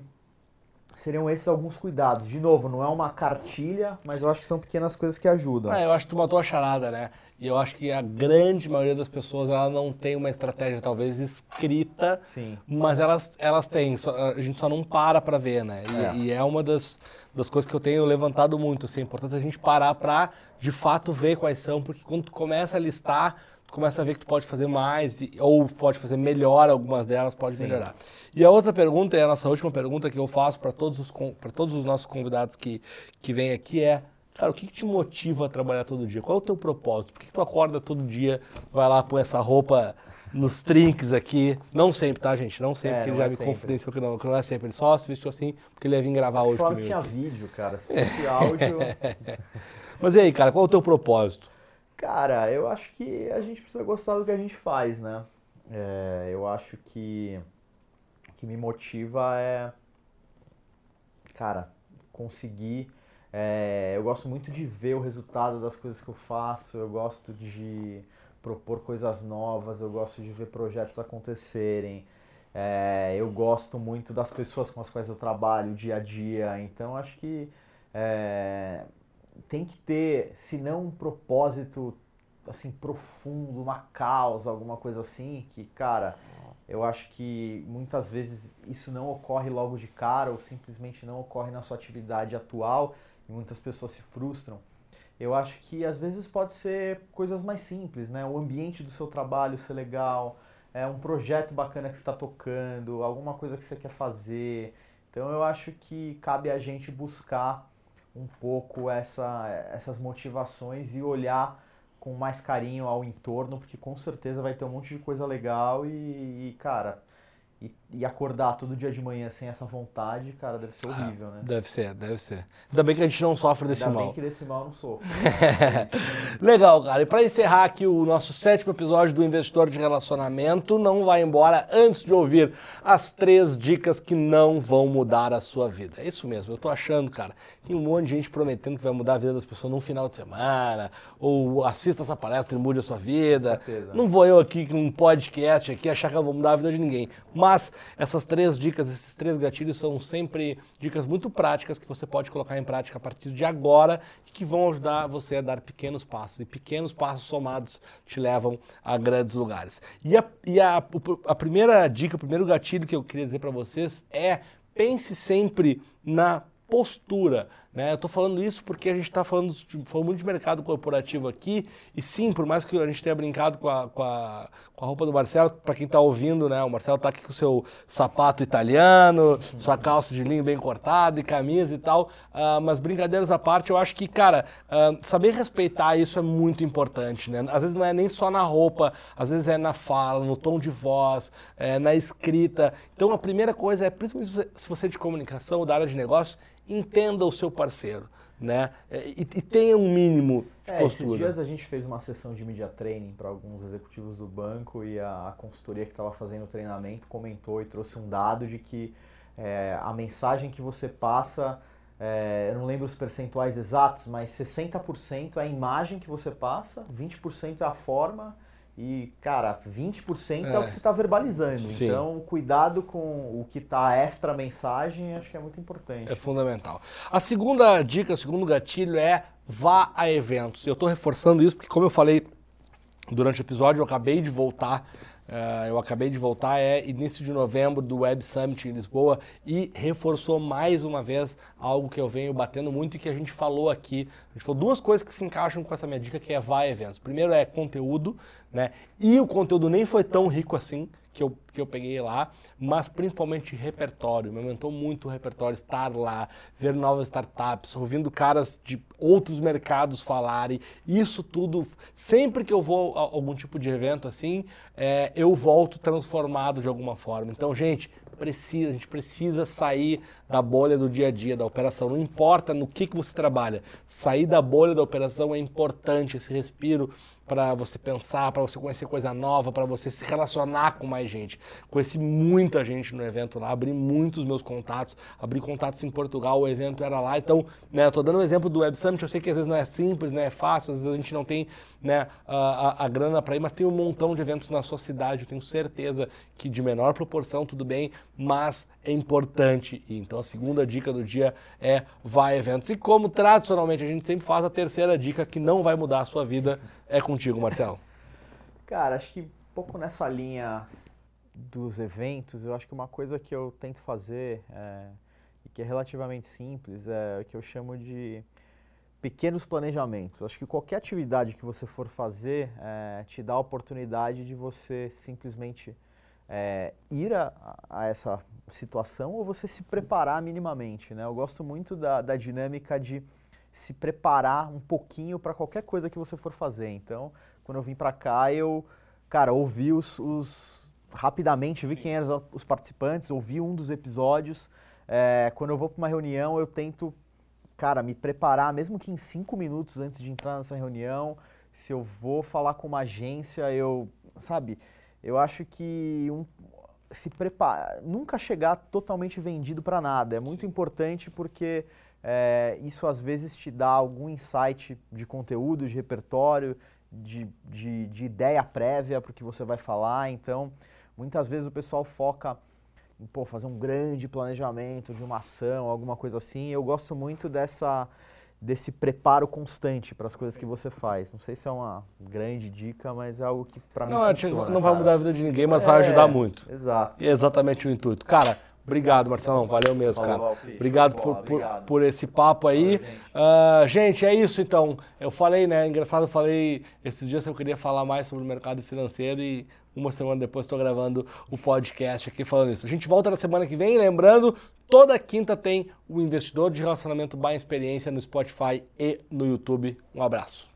seriam esses alguns cuidados. De novo, não é uma cartilha, mas eu acho que são pequenas coisas que ajudam. É, eu acho que tu matou a charada, né? E eu acho que a grande maioria das pessoas ela não tem uma estratégia talvez escrita, Sim. mas elas, elas têm, só, a gente só não para para ver, né? E é, e é uma das, das coisas que eu tenho levantado muito, assim, é importante a gente parar para de fato ver quais são, porque quando tu começa a listar, começa a ver que tu pode fazer mais ou pode fazer melhor algumas delas, pode Sim. melhorar. E a outra pergunta, é a nossa última pergunta que eu faço para todos, os, todos os nossos convidados que, que vêm aqui é, cara, o que, que, te motiva a trabalhar todo dia? Qual é o teu propósito? Por que, que tu acorda todo dia, vai lá, põe essa roupa nos trinques aqui. Não sempre, tá, gente? Não sempre, é, porque ele já é me sempre. confidenciou que não, que não é sempre. Ele só se vestiu assim porque ele ia vir gravar hoje Fala comigo. tinha vídeo, cara. [LAUGHS] Se fosse áudio... Mas e aí, cara, qual é o teu propósito? Cara, eu acho que a gente precisa gostar do que a gente faz, né? É, eu acho que o que me motiva é, cara, conseguir. É, eu gosto muito de ver o resultado das coisas que eu faço, eu gosto de propor coisas novas, eu gosto de ver projetos acontecerem. É, eu gosto muito das pessoas com as quais eu trabalho dia a dia, então acho que é, tem que ter, se não um propósito assim profundo, uma causa, alguma coisa assim, que, cara, eu acho que muitas vezes isso não ocorre logo de cara ou simplesmente não ocorre na sua atividade atual e muitas pessoas se frustram. Eu acho que às vezes pode ser coisas mais simples, né? O ambiente do seu trabalho ser legal, é um projeto bacana que está tocando, alguma coisa que você quer fazer. Então eu acho que cabe a gente buscar um pouco essa, essas motivações e olhar com mais carinho ao entorno, porque com certeza vai ter um monte de coisa legal e, e cara, e, e, acordar todo dia de manhã sem essa vontade, cara, deve ser horrível, né? Deve ser, deve ser. Ainda bem que a gente não sofre desse Ainda mal. Ainda bem que desse mal não sofro. [LAUGHS] Legal, cara. E para encerrar aqui o nosso sétimo episódio do Investidor de Relacionamento, não vai embora antes de ouvir as três dicas que não vão mudar a sua vida. É isso mesmo, eu tô achando, cara. Tem um monte de gente prometendo que vai mudar a vida das pessoas num final de semana, ou assista essa palestra e mude a sua vida. Não vou eu aqui com um podcast aqui achar que eu vou mudar a vida de ninguém. Mas essas três dicas, esses três gatilhos são sempre dicas muito práticas que você pode colocar em prática a partir de agora e que vão ajudar você a dar pequenos passos. E pequenos passos somados te levam a grandes lugares. E a, e a, a primeira dica, o primeiro gatilho que eu queria dizer para vocês é pense sempre na postura. Né? Eu estou falando isso porque a gente está falando, falando muito de mercado corporativo aqui, e sim, por mais que a gente tenha brincado com a, com a, com a roupa do Marcelo, para quem está ouvindo, né? o Marcelo está aqui com o seu sapato italiano, sua calça de linho bem cortada e camisa e tal, uh, mas brincadeiras à parte, eu acho que, cara, uh, saber respeitar isso é muito importante. Né? Às vezes não é nem só na roupa, às vezes é na fala, no tom de voz, é, na escrita. Então a primeira coisa é, principalmente se você é de comunicação ou da área de negócio, entenda o seu parceiro, né? E, e tenha um mínimo de é, postura. Esses dias a gente fez uma sessão de media training para alguns executivos do banco e a, a consultoria que estava fazendo o treinamento comentou e trouxe um dado de que é, a mensagem que você passa, é, eu não lembro os percentuais exatos, mas 60% é a imagem que você passa, 20% é a forma e, cara, 20% é, é o que você está verbalizando. Sim. Então, cuidado com o que está extra mensagem, acho que é muito importante. É fundamental. A segunda dica, o segundo gatilho é vá a eventos. Eu estou reforçando isso porque, como eu falei durante o episódio, eu acabei de voltar Uh, eu acabei de voltar, é início de novembro do Web Summit em Lisboa e reforçou mais uma vez algo que eu venho batendo muito e que a gente falou aqui. A gente falou duas coisas que se encaixam com essa minha dica, que é vai eventos. Primeiro é conteúdo, né? E o conteúdo nem foi tão rico assim que eu, que eu peguei lá, mas principalmente repertório. Me aumentou muito o repertório, estar lá, ver novas startups, ouvindo caras de outros mercados falarem. Isso tudo, sempre que eu vou a algum tipo de evento assim, é, eu volto transformado de alguma forma. Então, gente, precisa, a gente precisa sair da bolha do dia a dia, da operação. Não importa no que, que você trabalha, sair da bolha da operação é importante, esse respiro para você pensar, para você conhecer coisa nova, para você se relacionar com mais gente. Conheci muita gente no evento lá, abri muitos meus contatos, abri contatos em Portugal, o evento era lá. Então, né, eu tô dando um exemplo do Web Summit, eu sei que às vezes não é simples, né, é fácil, às vezes a gente não tem né, a, a, a grana para ir, mas tem um montão de eventos na sua cidade, eu tenho certeza que de menor proporção, tudo bem, mas é importante. Então a segunda dica do dia é vai a eventos. E como tradicionalmente a gente sempre faz, a terceira dica que não vai mudar a sua vida é contigo, Marcelo. [LAUGHS] Cara, acho que um pouco nessa linha dos eventos, eu acho que uma coisa que eu tento fazer é, e que é relativamente simples é o que eu chamo de pequenos planejamentos. Acho que qualquer atividade que você for fazer é, te dá a oportunidade de você simplesmente é, ir a, a, essa situação ou você se preparar minimamente. Né? Eu gosto muito da, da dinâmica de se preparar um pouquinho para qualquer coisa que você for fazer. Então, quando eu vim para cá, eu, cara, ouvi os, os rapidamente, vi Sim. quem eram os participantes, ouvi um dos episódios. É, quando eu vou para uma reunião, eu tento, cara, me preparar, mesmo que em cinco minutos antes de entrar nessa reunião. Se eu vou falar com uma agência, eu, sabe, eu acho que um, se preparar, nunca chegar totalmente vendido para nada. É muito Sim. importante porque é, isso às vezes te dá algum insight de conteúdo, de repertório, de, de, de ideia prévia para o que você vai falar. Então, muitas vezes o pessoal foca em pô, fazer um grande planejamento de uma ação, alguma coisa assim. Eu gosto muito dessa desse preparo constante para as coisas que você faz. Não sei se é uma grande dica, mas é algo que para mim não, funciona. Não vai mudar a vida de ninguém, mas é, vai ajudar muito. Exato. E é exatamente o intuito. Cara, Obrigado, Marcelão. Valeu mesmo, cara. Obrigado por, por, por esse papo aí. Ah, gente, é isso então. Eu falei, né? Engraçado, eu falei esses dias que eu queria falar mais sobre o mercado financeiro e uma semana depois estou gravando o podcast aqui falando isso. A gente volta na semana que vem, lembrando, toda quinta tem o Investidor de Relacionamento by Experiência no Spotify e no YouTube. Um abraço.